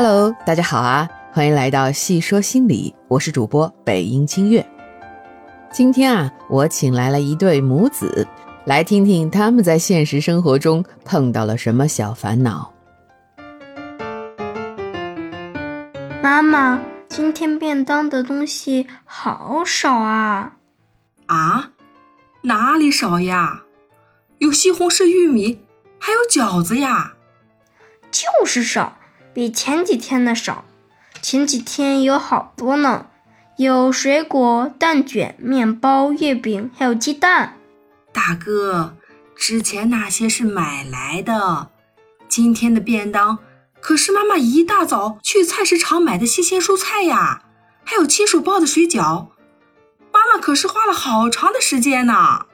Hello，大家好啊，欢迎来到细说心理，我是主播北音清月。今天啊，我请来了一对母子，来听听他们在现实生活中碰到了什么小烦恼。妈妈，今天便当的东西好少啊！啊，哪里少呀？有西红柿、玉米，还有饺子呀。就是少。比前几天的少，前几天有好多呢，有水果、蛋卷、面包、月饼，还有鸡蛋。大哥，之前那些是买来的，今天的便当可是妈妈一大早去菜市场买的新鲜蔬菜呀，还有亲手包的水饺，妈妈可是花了好长的时间呢。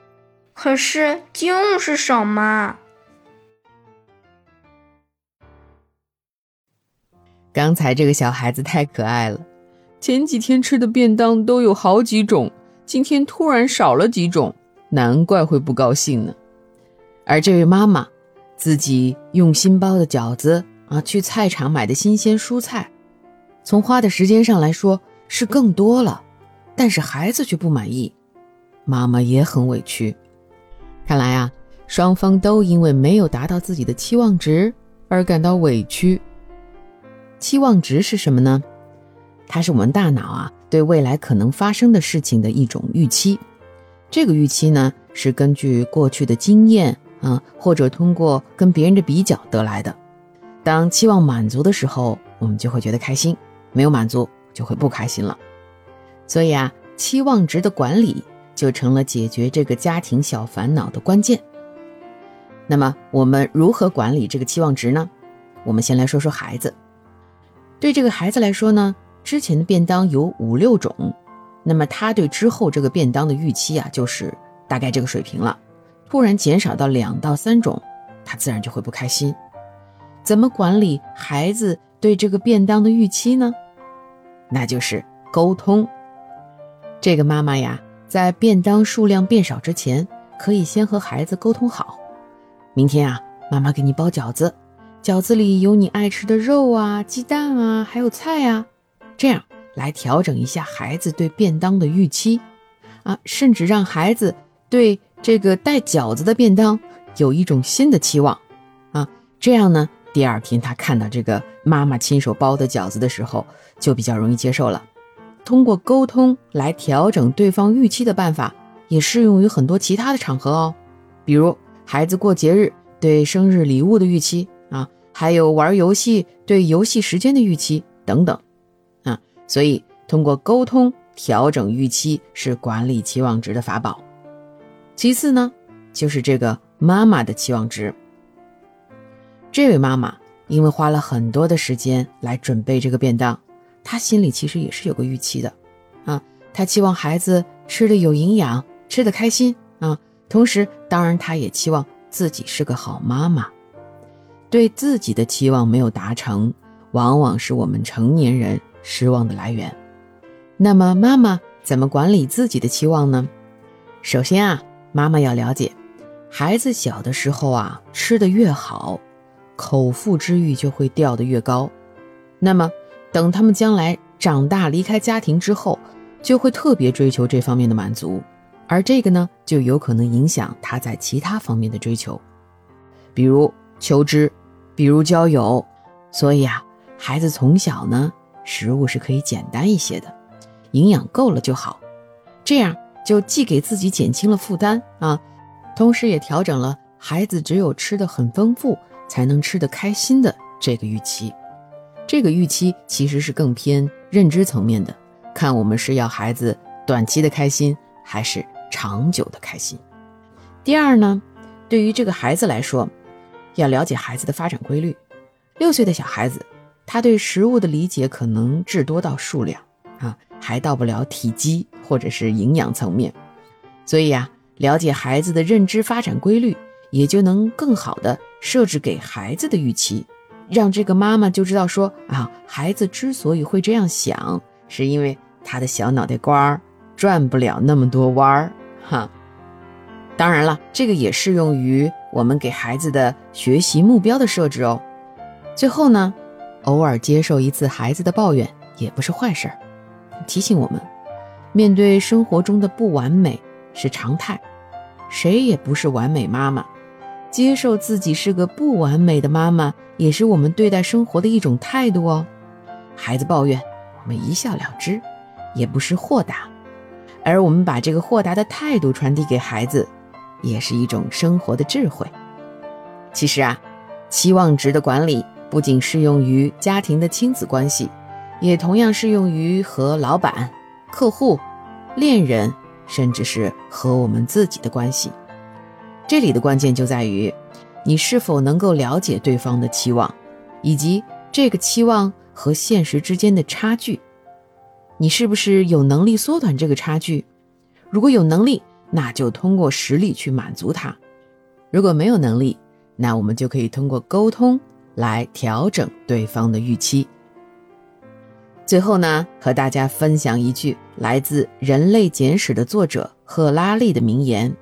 可是就是少嘛。刚才这个小孩子太可爱了，前几天吃的便当都有好几种，今天突然少了几种，难怪会不高兴呢。而这位妈妈，自己用心包的饺子啊，去菜场买的新鲜蔬菜，从花的时间上来说是更多了，但是孩子却不满意，妈妈也很委屈。看来啊，双方都因为没有达到自己的期望值而感到委屈。期望值是什么呢？它是我们大脑啊对未来可能发生的事情的一种预期。这个预期呢是根据过去的经验啊，或者通过跟别人的比较得来的。当期望满足的时候，我们就会觉得开心；没有满足，就会不开心了。所以啊，期望值的管理就成了解决这个家庭小烦恼的关键。那么，我们如何管理这个期望值呢？我们先来说说孩子。对这个孩子来说呢，之前的便当有五六种，那么他对之后这个便当的预期啊，就是大概这个水平了。突然减少到两到三种，他自然就会不开心。怎么管理孩子对这个便当的预期呢？那就是沟通。这个妈妈呀，在便当数量变少之前，可以先和孩子沟通好，明天啊，妈妈给你包饺子。饺子里有你爱吃的肉啊、鸡蛋啊，还有菜啊，这样来调整一下孩子对便当的预期啊，甚至让孩子对这个带饺子的便当有一种新的期望啊，这样呢，第二天他看到这个妈妈亲手包的饺子的时候，就比较容易接受了。通过沟通来调整对方预期的办法，也适用于很多其他的场合哦，比如孩子过节日对生日礼物的预期。还有玩游戏对游戏时间的预期等等，啊，所以通过沟通调整预期是管理期望值的法宝。其次呢，就是这个妈妈的期望值。这位妈妈因为花了很多的时间来准备这个便当，她心里其实也是有个预期的，啊，她期望孩子吃的有营养，吃的开心啊，同时当然她也期望自己是个好妈妈。对自己的期望没有达成，往往是我们成年人失望的来源。那么，妈妈怎么管理自己的期望呢？首先啊，妈妈要了解，孩子小的时候啊，吃的越好，口腹之欲就会掉得越高。那么，等他们将来长大离开家庭之后，就会特别追求这方面的满足，而这个呢，就有可能影响他在其他方面的追求，比如求知。比如交友，所以啊，孩子从小呢，食物是可以简单一些的，营养够了就好，这样就既给自己减轻了负担啊，同时也调整了孩子只有吃的很丰富才能吃得开心的这个预期。这个预期其实是更偏认知层面的，看我们是要孩子短期的开心还是长久的开心。第二呢，对于这个孩子来说。要了解孩子的发展规律，六岁的小孩子，他对食物的理解可能至多到数量啊，还到不了体积或者是营养层面。所以呀，了解孩子的认知发展规律，也就能更好的设置给孩子的预期，让这个妈妈就知道说啊，孩子之所以会这样想，是因为他的小脑袋瓜儿转不了那么多弯儿哈。当然了，这个也适用于我们给孩子的学习目标的设置哦。最后呢，偶尔接受一次孩子的抱怨也不是坏事儿，提醒我们，面对生活中的不完美是常态，谁也不是完美妈妈，接受自己是个不完美的妈妈，也是我们对待生活的一种态度哦。孩子抱怨，我们一笑了之，也不是豁达，而我们把这个豁达的态度传递给孩子，也是一种生活的智慧。其实啊，期望值的管理不仅适用于家庭的亲子关系，也同样适用于和老板、客户、恋人，甚至是和我们自己的关系。这里的关键就在于，你是否能够了解对方的期望，以及这个期望和现实之间的差距。你是不是有能力缩短这个差距？如果有能力，那就通过实力去满足他；如果没有能力，那我们就可以通过沟通来调整对方的预期。最后呢，和大家分享一句来自《人类简史》的作者赫拉利的名言：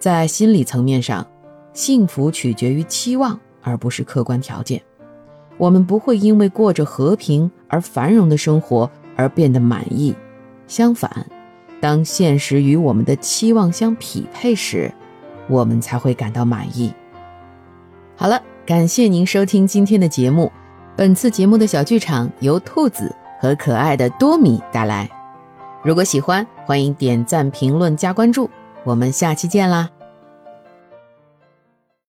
在心理层面上，幸福取决于期望，而不是客观条件。我们不会因为过着和平而繁荣的生活而变得满意，相反，当现实与我们的期望相匹配时，我们才会感到满意。好了，感谢您收听今天的节目。本次节目的小剧场由兔子和可爱的多米带来。如果喜欢，欢迎点赞、评论、加关注。我们下期见啦！